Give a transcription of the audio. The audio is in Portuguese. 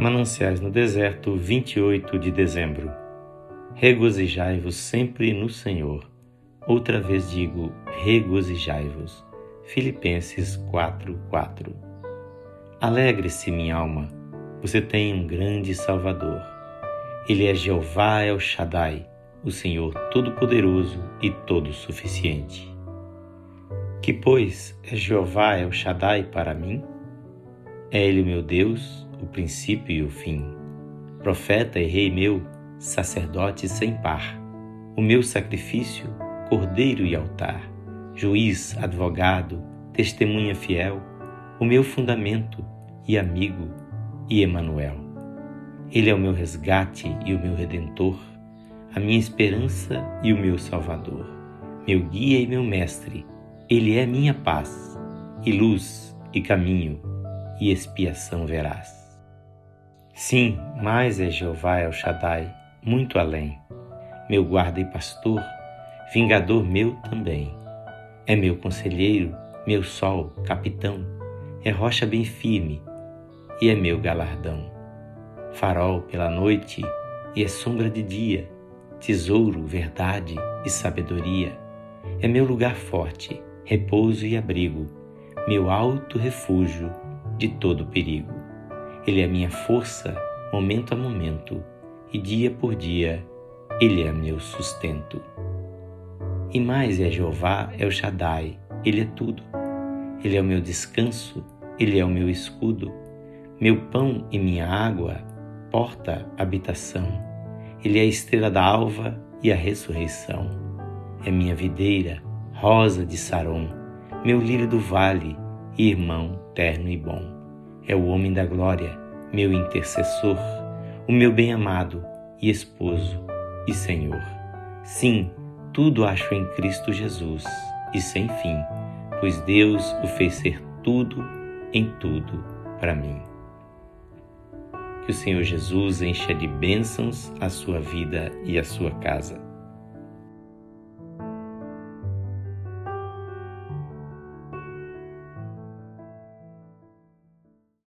Mananciais no Deserto, 28 de dezembro. Regozijai-vos sempre no Senhor. Outra vez digo, regozijai-vos. Filipenses 4:4. Alegre-se, minha alma, você tem um grande Salvador. Ele é Jeová El Shaddai, o Senhor Todo-Poderoso e Todo-Suficiente. Que, pois, é Jeová El Shaddai para mim? É Ele meu Deus, o princípio e o fim. Profeta e rei meu, sacerdote sem par. O meu sacrifício, cordeiro e altar. Juiz, advogado, testemunha fiel. O meu fundamento e amigo e Emanuel. Ele é o meu resgate e o meu redentor, a minha esperança e o meu salvador, meu guia e meu mestre. Ele é minha paz e luz e caminho e expiação veraz. Sim, mais é Jeová El Shaddai, muito além, meu guarda e pastor, vingador meu também. É meu conselheiro, meu sol, capitão, é rocha bem firme e é meu galardão. Farol pela noite e é sombra de dia, tesouro, verdade e sabedoria. É meu lugar forte, repouso e abrigo, meu alto refúgio de todo perigo. Ele é minha força, momento a momento, e dia por dia, Ele é meu sustento. E mais é Jeová, é o Shaddai, Ele é tudo. Ele é o meu descanso, Ele é o meu escudo, meu pão e minha água, porta, habitação. Ele é a estrela da alva e a ressurreição. É minha videira, rosa de Saron, meu lírio do vale, irmão terno e bom é o homem da glória, meu intercessor, o meu bem-amado e esposo e Senhor. Sim, tudo acho em Cristo Jesus e sem fim, pois Deus o fez ser tudo em tudo para mim. Que o Senhor Jesus encha de bênçãos a sua vida e a sua casa